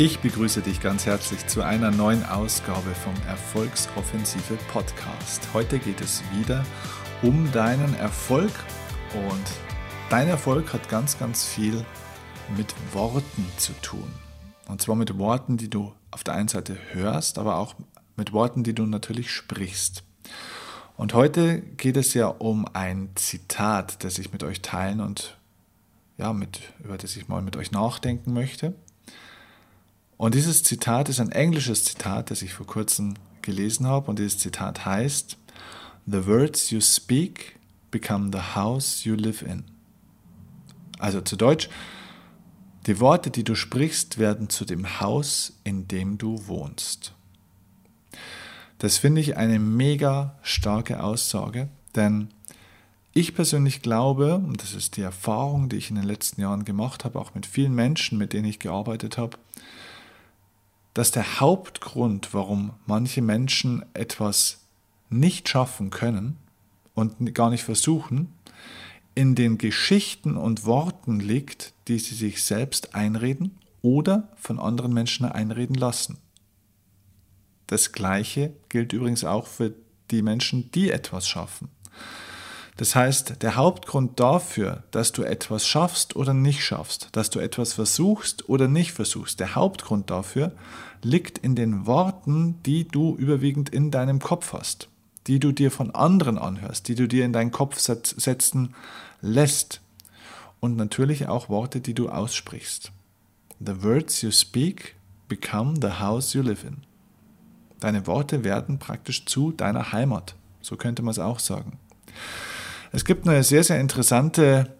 Ich begrüße dich ganz herzlich zu einer neuen Ausgabe vom Erfolgsoffensive Podcast. Heute geht es wieder um deinen Erfolg und dein Erfolg hat ganz, ganz viel mit Worten zu tun. Und zwar mit Worten, die du auf der einen Seite hörst, aber auch mit Worten, die du natürlich sprichst. Und heute geht es ja um ein Zitat, das ich mit euch teilen und ja, mit, über das ich mal mit euch nachdenken möchte. Und dieses Zitat ist ein englisches Zitat, das ich vor kurzem gelesen habe. Und dieses Zitat heißt, The words you speak become the house you live in. Also zu Deutsch, die Worte, die du sprichst, werden zu dem Haus, in dem du wohnst. Das finde ich eine mega starke Aussage, denn ich persönlich glaube, und das ist die Erfahrung, die ich in den letzten Jahren gemacht habe, auch mit vielen Menschen, mit denen ich gearbeitet habe, dass der Hauptgrund, warum manche Menschen etwas nicht schaffen können und gar nicht versuchen, in den Geschichten und Worten liegt, die sie sich selbst einreden oder von anderen Menschen einreden lassen. Das Gleiche gilt übrigens auch für die Menschen, die etwas schaffen. Das heißt, der Hauptgrund dafür, dass du etwas schaffst oder nicht schaffst, dass du etwas versuchst oder nicht versuchst, der Hauptgrund dafür liegt in den Worten, die du überwiegend in deinem Kopf hast, die du dir von anderen anhörst, die du dir in deinen Kopf setzen lässt und natürlich auch Worte, die du aussprichst. The words you speak become the house you live in. Deine Worte werden praktisch zu deiner Heimat, so könnte man es auch sagen. Es gibt eine sehr, sehr interessante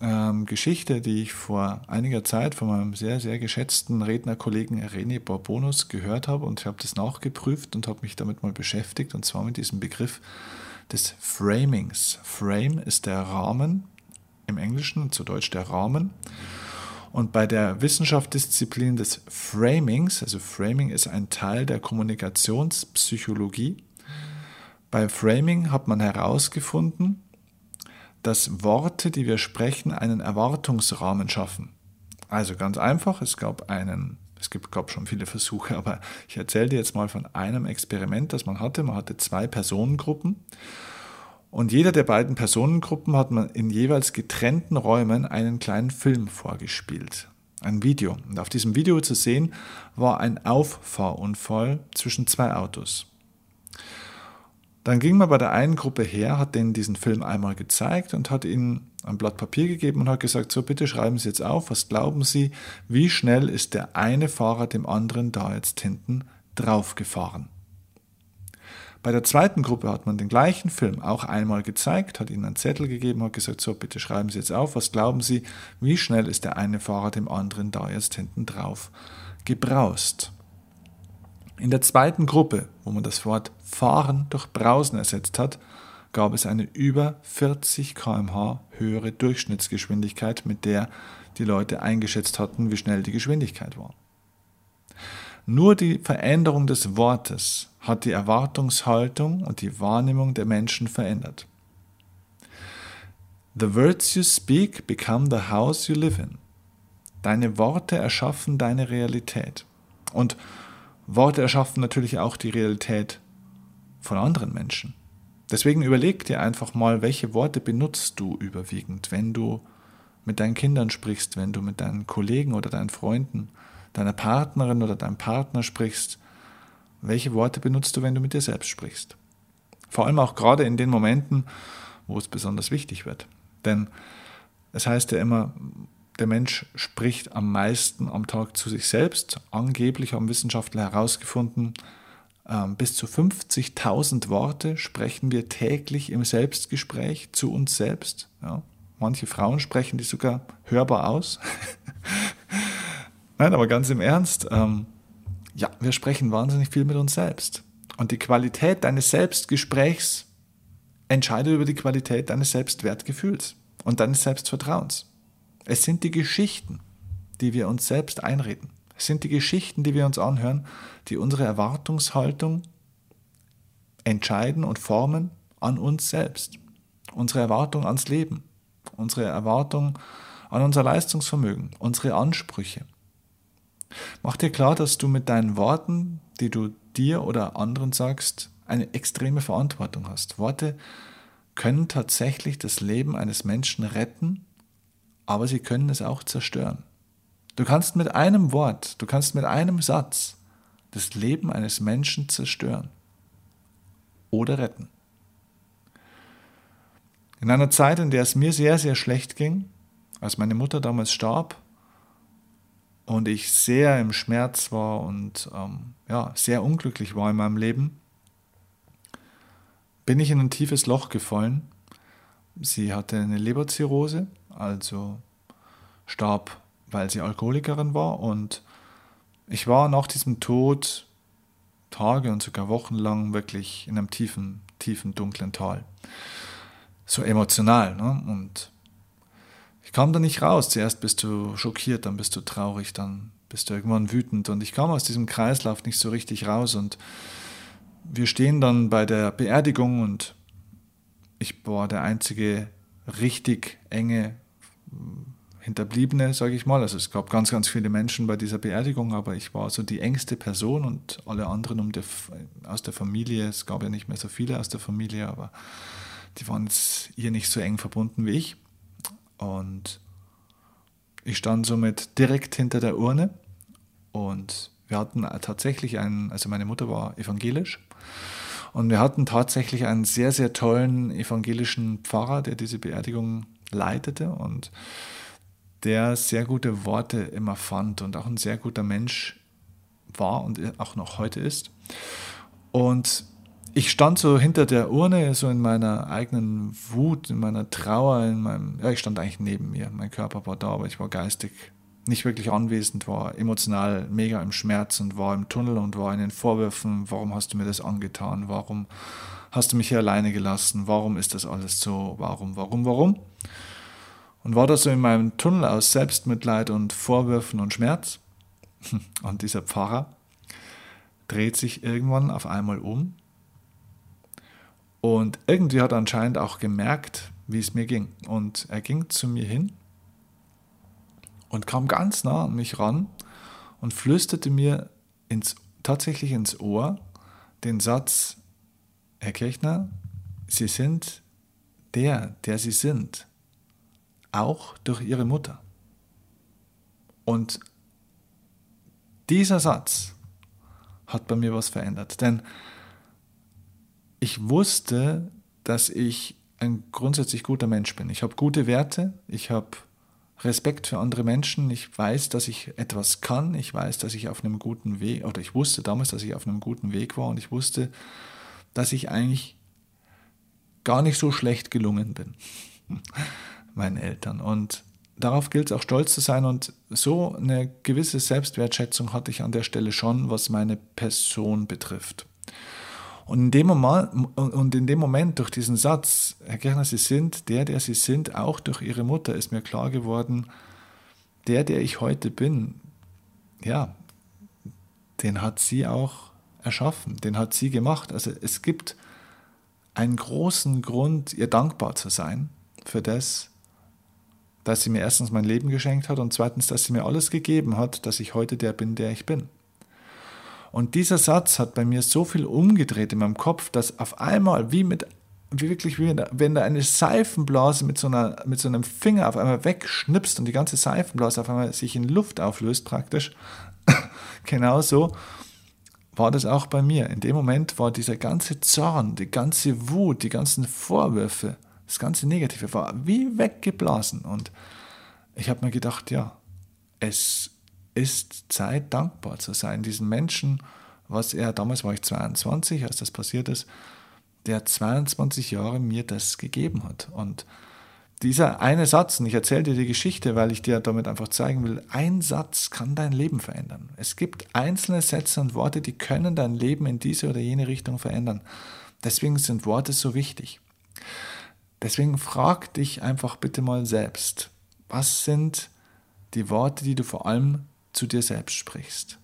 ähm, Geschichte, die ich vor einiger Zeit von meinem sehr, sehr geschätzten Rednerkollegen René Borbonus gehört habe und ich habe das nachgeprüft und habe mich damit mal beschäftigt und zwar mit diesem Begriff des Framings. Frame ist der Rahmen im Englischen, zu Deutsch der Rahmen. Und bei der Wissenschaftsdisziplin des Framings, also Framing ist ein Teil der Kommunikationspsychologie, bei Framing hat man herausgefunden, dass Worte, die wir sprechen, einen Erwartungsrahmen schaffen. Also ganz einfach, es gab einen, es gibt, gab schon viele Versuche, aber ich erzähle dir jetzt mal von einem Experiment, das man hatte. Man hatte zwei Personengruppen und jeder der beiden Personengruppen hat man in jeweils getrennten Räumen einen kleinen Film vorgespielt. Ein Video. Und auf diesem Video zu sehen war ein Auffahrunfall zwischen zwei Autos. Dann ging man bei der einen Gruppe her, hat denen diesen Film einmal gezeigt und hat ihnen ein Blatt Papier gegeben und hat gesagt, so bitte schreiben Sie jetzt auf, was glauben Sie, wie schnell ist der eine Fahrer dem anderen da jetzt hinten drauf gefahren. Bei der zweiten Gruppe hat man den gleichen Film auch einmal gezeigt, hat ihnen einen Zettel gegeben, hat gesagt, so bitte schreiben Sie jetzt auf, was glauben Sie, wie schnell ist der eine Fahrer dem anderen da jetzt hinten drauf gebraust. In der zweiten Gruppe, wo man das Wort fahren durch brausen ersetzt hat, gab es eine über 40 km/h höhere Durchschnittsgeschwindigkeit, mit der die Leute eingeschätzt hatten, wie schnell die Geschwindigkeit war. Nur die Veränderung des Wortes hat die Erwartungshaltung und die Wahrnehmung der Menschen verändert. The words you speak become the house you live in. Deine Worte erschaffen deine Realität. Und Worte erschaffen natürlich auch die Realität von anderen Menschen. Deswegen überleg dir einfach mal, welche Worte benutzt du überwiegend, wenn du mit deinen Kindern sprichst, wenn du mit deinen Kollegen oder deinen Freunden, deiner Partnerin oder deinem Partner sprichst. Welche Worte benutzt du, wenn du mit dir selbst sprichst? Vor allem auch gerade in den Momenten, wo es besonders wichtig wird. Denn es heißt ja immer, der Mensch spricht am meisten am Tag zu sich selbst. Angeblich haben Wissenschaftler herausgefunden, ähm, bis zu 50.000 Worte sprechen wir täglich im Selbstgespräch zu uns selbst. Ja. Manche Frauen sprechen die sogar hörbar aus. Nein, aber ganz im Ernst, ähm, ja, wir sprechen wahnsinnig viel mit uns selbst. Und die Qualität deines Selbstgesprächs entscheidet über die Qualität deines Selbstwertgefühls und deines Selbstvertrauens. Es sind die Geschichten, die wir uns selbst einreden. Es sind die Geschichten, die wir uns anhören, die unsere Erwartungshaltung entscheiden und formen an uns selbst. Unsere Erwartung ans Leben, unsere Erwartung an unser Leistungsvermögen, unsere Ansprüche. Mach dir klar, dass du mit deinen Worten, die du dir oder anderen sagst, eine extreme Verantwortung hast. Worte können tatsächlich das Leben eines Menschen retten, aber sie können es auch zerstören. Du kannst mit einem Wort, du kannst mit einem Satz das Leben eines Menschen zerstören oder retten. In einer Zeit, in der es mir sehr, sehr schlecht ging, als meine Mutter damals starb und ich sehr im Schmerz war und ähm, ja, sehr unglücklich war in meinem Leben, bin ich in ein tiefes Loch gefallen. Sie hatte eine Leberzirrhose, also starb, weil sie Alkoholikerin war und ich war nach diesem Tod Tage und sogar Wochen lang wirklich in einem tiefen, tiefen, dunklen Tal. So emotional. Ne? Und ich kam da nicht raus. Zuerst bist du schockiert, dann bist du traurig, dann bist du irgendwann wütend. Und ich kam aus diesem Kreislauf nicht so richtig raus. Und wir stehen dann bei der Beerdigung und ich war der einzige richtig enge Hinterbliebene, sage ich mal. Also es gab ganz, ganz viele Menschen bei dieser Beerdigung, aber ich war so die engste Person und alle anderen um der, aus der Familie, es gab ja nicht mehr so viele aus der Familie, aber die waren jetzt hier nicht so eng verbunden wie ich. Und ich stand somit direkt hinter der Urne und wir hatten tatsächlich einen, also meine Mutter war evangelisch und wir hatten tatsächlich einen sehr, sehr tollen evangelischen Pfarrer, der diese Beerdigung leitete und der sehr gute Worte immer fand und auch ein sehr guter Mensch war und auch noch heute ist. Und ich stand so hinter der Urne, so in meiner eigenen Wut, in meiner Trauer, in meinem, ja, ich stand eigentlich neben mir. Mein Körper war da, aber ich war geistig nicht wirklich anwesend, war emotional mega im Schmerz und war im Tunnel und war in den Vorwürfen, warum hast du mir das angetan, warum hast du mich hier alleine gelassen, warum ist das alles so, warum, warum, warum und war da so in meinem Tunnel aus Selbstmitleid und Vorwürfen und Schmerz. Und dieser Pfarrer dreht sich irgendwann auf einmal um und irgendwie hat er anscheinend auch gemerkt, wie es mir ging. Und er ging zu mir hin und kam ganz nah an mich ran und flüsterte mir ins, tatsächlich ins Ohr den Satz, Herr Kirchner, Sie sind der, der Sie sind auch durch ihre Mutter. Und dieser Satz hat bei mir was verändert, denn ich wusste, dass ich ein grundsätzlich guter Mensch bin. Ich habe gute Werte, ich habe Respekt für andere Menschen, ich weiß, dass ich etwas kann, ich weiß, dass ich auf einem guten Weg, oder ich wusste damals, dass ich auf einem guten Weg war und ich wusste, dass ich eigentlich gar nicht so schlecht gelungen bin meinen Eltern. Und darauf gilt es auch stolz zu sein. Und so eine gewisse Selbstwertschätzung hatte ich an der Stelle schon, was meine Person betrifft. Und in dem Moment, und in dem Moment durch diesen Satz, Herr Kirchner, Sie sind der, der Sie sind, auch durch Ihre Mutter, ist mir klar geworden, der, der ich heute bin, ja, den hat sie auch erschaffen, den hat sie gemacht. Also es gibt einen großen Grund, ihr dankbar zu sein für das, dass sie mir erstens mein Leben geschenkt hat und zweitens, dass sie mir alles gegeben hat, dass ich heute der bin, der ich bin. Und dieser Satz hat bei mir so viel umgedreht in meinem Kopf, dass auf einmal, wie mit, wie wirklich, wie wenn da eine Seifenblase mit so, einer, mit so einem Finger auf einmal wegschnipst und die ganze Seifenblase auf einmal sich in Luft auflöst, praktisch. Genauso war das auch bei mir. In dem Moment war dieser ganze Zorn, die ganze Wut, die ganzen Vorwürfe, das ganze Negative war wie weggeblasen. Und ich habe mir gedacht, ja, es ist Zeit, dankbar zu sein. Diesen Menschen, was er, damals war ich 22, als das passiert ist, der 22 Jahre mir das gegeben hat. Und dieser eine Satz, und ich erzähle dir die Geschichte, weil ich dir damit einfach zeigen will, ein Satz kann dein Leben verändern. Es gibt einzelne Sätze und Worte, die können dein Leben in diese oder jene Richtung verändern. Deswegen sind Worte so wichtig. Deswegen frag dich einfach bitte mal selbst, was sind die Worte, die du vor allem zu dir selbst sprichst?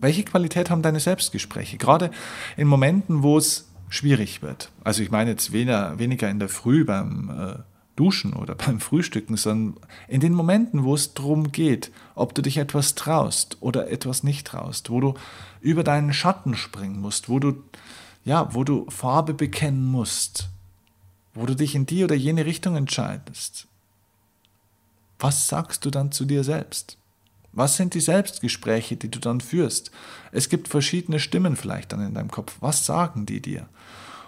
Welche Qualität haben deine Selbstgespräche? Gerade in Momenten, wo es schwierig wird. Also ich meine jetzt weniger, weniger in der Früh beim äh, Duschen oder beim Frühstücken, sondern in den Momenten, wo es darum geht, ob du dich etwas traust oder etwas nicht traust, wo du über deinen Schatten springen musst, wo du, ja, wo du Farbe bekennen musst, wo du dich in die oder jene Richtung entscheidest. Was sagst du dann zu dir selbst? Was sind die Selbstgespräche, die du dann führst? Es gibt verschiedene Stimmen vielleicht dann in deinem Kopf. Was sagen die dir?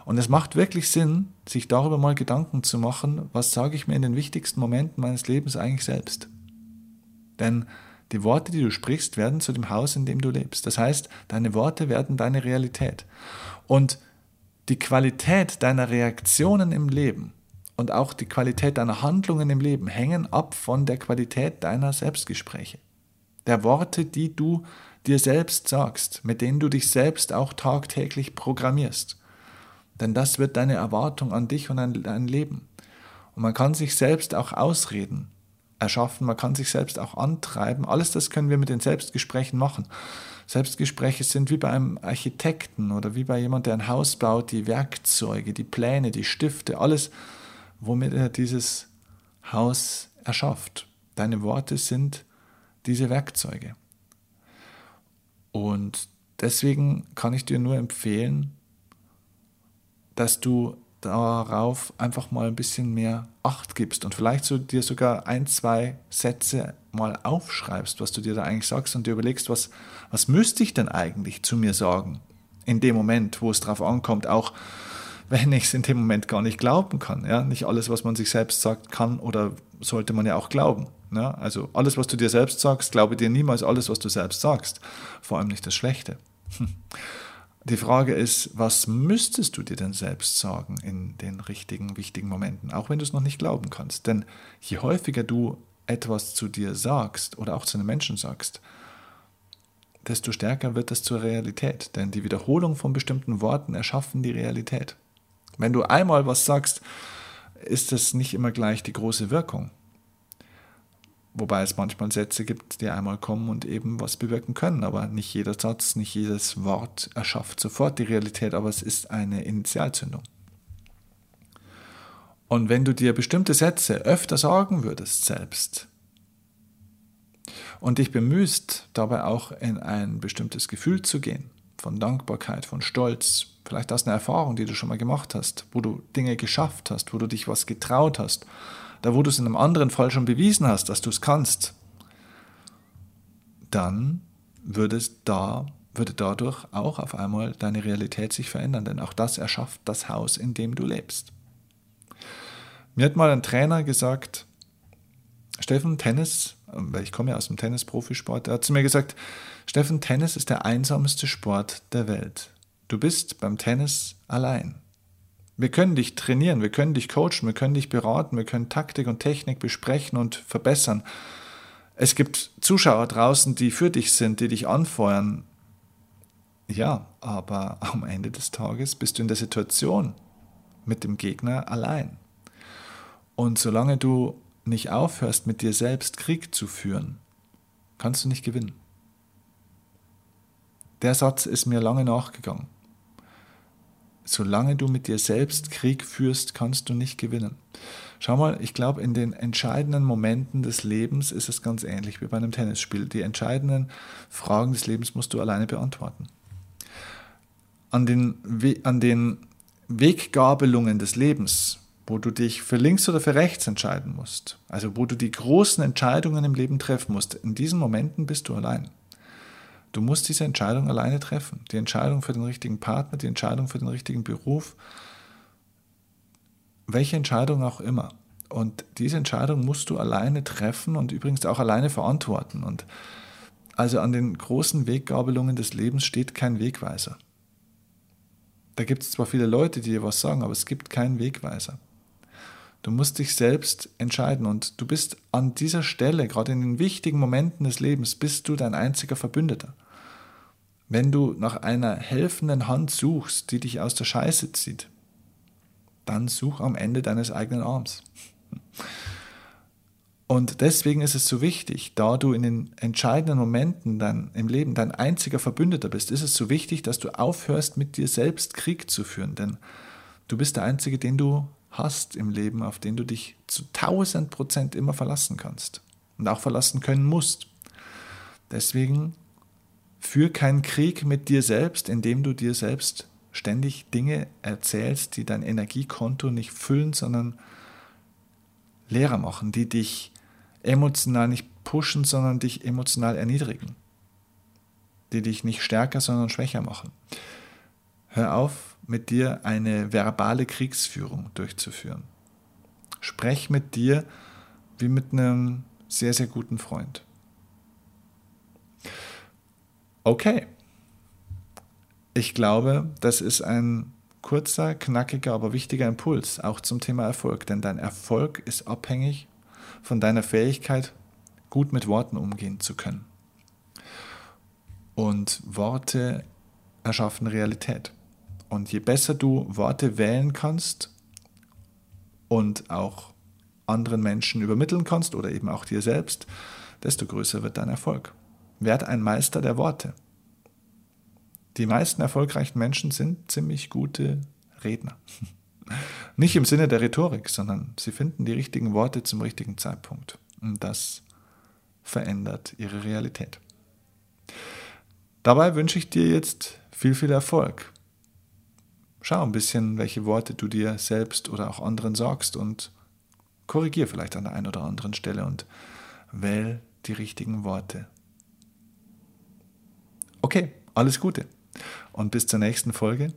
Und es macht wirklich Sinn, sich darüber mal Gedanken zu machen, was sage ich mir in den wichtigsten Momenten meines Lebens eigentlich selbst. Denn die Worte, die du sprichst, werden zu dem Haus, in dem du lebst. Das heißt, deine Worte werden deine Realität. Und die Qualität deiner Reaktionen im Leben und auch die Qualität deiner Handlungen im Leben hängen ab von der Qualität deiner Selbstgespräche der Worte, die du dir selbst sagst, mit denen du dich selbst auch tagtäglich programmierst. Denn das wird deine Erwartung an dich und an dein Leben. Und man kann sich selbst auch Ausreden erschaffen, man kann sich selbst auch antreiben. Alles das können wir mit den Selbstgesprächen machen. Selbstgespräche sind wie bei einem Architekten oder wie bei jemand, der ein Haus baut, die Werkzeuge, die Pläne, die Stifte, alles, womit er dieses Haus erschafft. Deine Worte sind diese Werkzeuge. Und deswegen kann ich dir nur empfehlen, dass du darauf einfach mal ein bisschen mehr Acht gibst und vielleicht so dir sogar ein, zwei Sätze mal aufschreibst, was du dir da eigentlich sagst und dir überlegst, was, was müsste ich denn eigentlich zu mir sagen in dem Moment, wo es drauf ankommt, auch wenn ich es in dem Moment gar nicht glauben kann. Ja? Nicht alles, was man sich selbst sagt, kann oder sollte man ja auch glauben. Ja? Also alles, was du dir selbst sagst, glaube dir niemals alles, was du selbst sagst. Vor allem nicht das Schlechte. Die Frage ist, was müsstest du dir denn selbst sagen in den richtigen, wichtigen Momenten, auch wenn du es noch nicht glauben kannst? Denn je häufiger du etwas zu dir sagst oder auch zu einem Menschen sagst, desto stärker wird das zur Realität. Denn die Wiederholung von bestimmten Worten erschaffen die Realität. Wenn du einmal was sagst, ist das nicht immer gleich die große Wirkung. Wobei es manchmal Sätze gibt, die einmal kommen und eben was bewirken können. Aber nicht jeder Satz, nicht jedes Wort erschafft sofort die Realität, aber es ist eine Initialzündung. Und wenn du dir bestimmte Sätze öfter sagen würdest selbst und dich bemühst, dabei auch in ein bestimmtes Gefühl zu gehen, von Dankbarkeit, von Stolz, vielleicht aus einer Erfahrung, die du schon mal gemacht hast, wo du Dinge geschafft hast, wo du dich was getraut hast, da wo du es in einem anderen Fall schon bewiesen hast, dass du es kannst, dann würde es da würde dadurch auch auf einmal deine Realität sich verändern, denn auch das erschafft das Haus, in dem du lebst. Mir hat mal ein Trainer gesagt, Steffen, Tennis, weil ich komme ja aus dem Tennis-Profisport, er hat zu mir gesagt, Steffen, Tennis ist der einsamste Sport der Welt. Du bist beim Tennis allein. Wir können dich trainieren, wir können dich coachen, wir können dich beraten, wir können Taktik und Technik besprechen und verbessern. Es gibt Zuschauer draußen, die für dich sind, die dich anfeuern. Ja, aber am Ende des Tages bist du in der Situation mit dem Gegner allein. Und solange du nicht aufhörst, mit dir selbst Krieg zu führen, kannst du nicht gewinnen. Der Satz ist mir lange nachgegangen solange du mit dir selbst Krieg führst, kannst du nicht gewinnen. Schau mal, ich glaube, in den entscheidenden Momenten des Lebens ist es ganz ähnlich wie bei einem Tennisspiel. Die entscheidenden Fragen des Lebens musst du alleine beantworten. An den, We an den Weggabelungen des Lebens, wo du dich für links oder für rechts entscheiden musst, also wo du die großen Entscheidungen im Leben treffen musst, in diesen Momenten bist du allein. Du musst diese Entscheidung alleine treffen. Die Entscheidung für den richtigen Partner, die Entscheidung für den richtigen Beruf, welche Entscheidung auch immer. Und diese Entscheidung musst du alleine treffen und übrigens auch alleine verantworten. Und also an den großen Weggabelungen des Lebens steht kein Wegweiser. Da gibt es zwar viele Leute, die dir was sagen, aber es gibt keinen Wegweiser. Du musst dich selbst entscheiden und du bist an dieser Stelle, gerade in den wichtigen Momenten des Lebens, bist du dein einziger Verbündeter. Wenn du nach einer helfenden Hand suchst, die dich aus der Scheiße zieht, dann such am Ende deines eigenen Arms. Und deswegen ist es so wichtig, da du in den entscheidenden Momenten dann im Leben dein einziger Verbündeter bist, ist es so wichtig, dass du aufhörst, mit dir selbst Krieg zu führen. Denn du bist der Einzige, den du hast im Leben, auf den du dich zu 1000 Prozent immer verlassen kannst und auch verlassen können musst. Deswegen führ keinen Krieg mit dir selbst, indem du dir selbst ständig Dinge erzählst, die dein Energiekonto nicht füllen, sondern leerer machen, die dich emotional nicht pushen, sondern dich emotional erniedrigen, die dich nicht stärker, sondern schwächer machen. Hör auf, mit dir eine verbale Kriegsführung durchzuführen. Sprech mit dir wie mit einem sehr, sehr guten Freund. Okay. Ich glaube, das ist ein kurzer, knackiger, aber wichtiger Impuls auch zum Thema Erfolg, denn dein Erfolg ist abhängig von deiner Fähigkeit, gut mit Worten umgehen zu können. Und Worte erschaffen Realität. Und je besser du Worte wählen kannst und auch anderen Menschen übermitteln kannst oder eben auch dir selbst, desto größer wird dein Erfolg. Werd ein Meister der Worte. Die meisten erfolgreichen Menschen sind ziemlich gute Redner. Nicht im Sinne der Rhetorik, sondern sie finden die richtigen Worte zum richtigen Zeitpunkt. Und das verändert ihre Realität. Dabei wünsche ich dir jetzt viel, viel Erfolg schau ein bisschen, welche Worte du dir selbst oder auch anderen sagst und korrigier vielleicht an der einen oder anderen Stelle und wähl die richtigen Worte. Okay, alles Gute. Und bis zur nächsten Folge.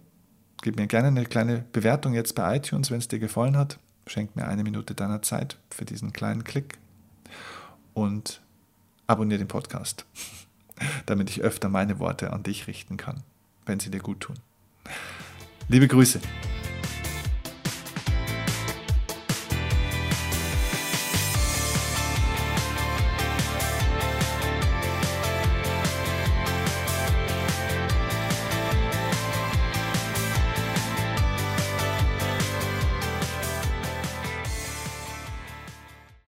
Gib mir gerne eine kleine Bewertung jetzt bei iTunes, wenn es dir gefallen hat. Schenk mir eine Minute deiner Zeit für diesen kleinen Klick. Und abonniere den Podcast, damit ich öfter meine Worte an dich richten kann, wenn sie dir gut tun. Liebe Grüße.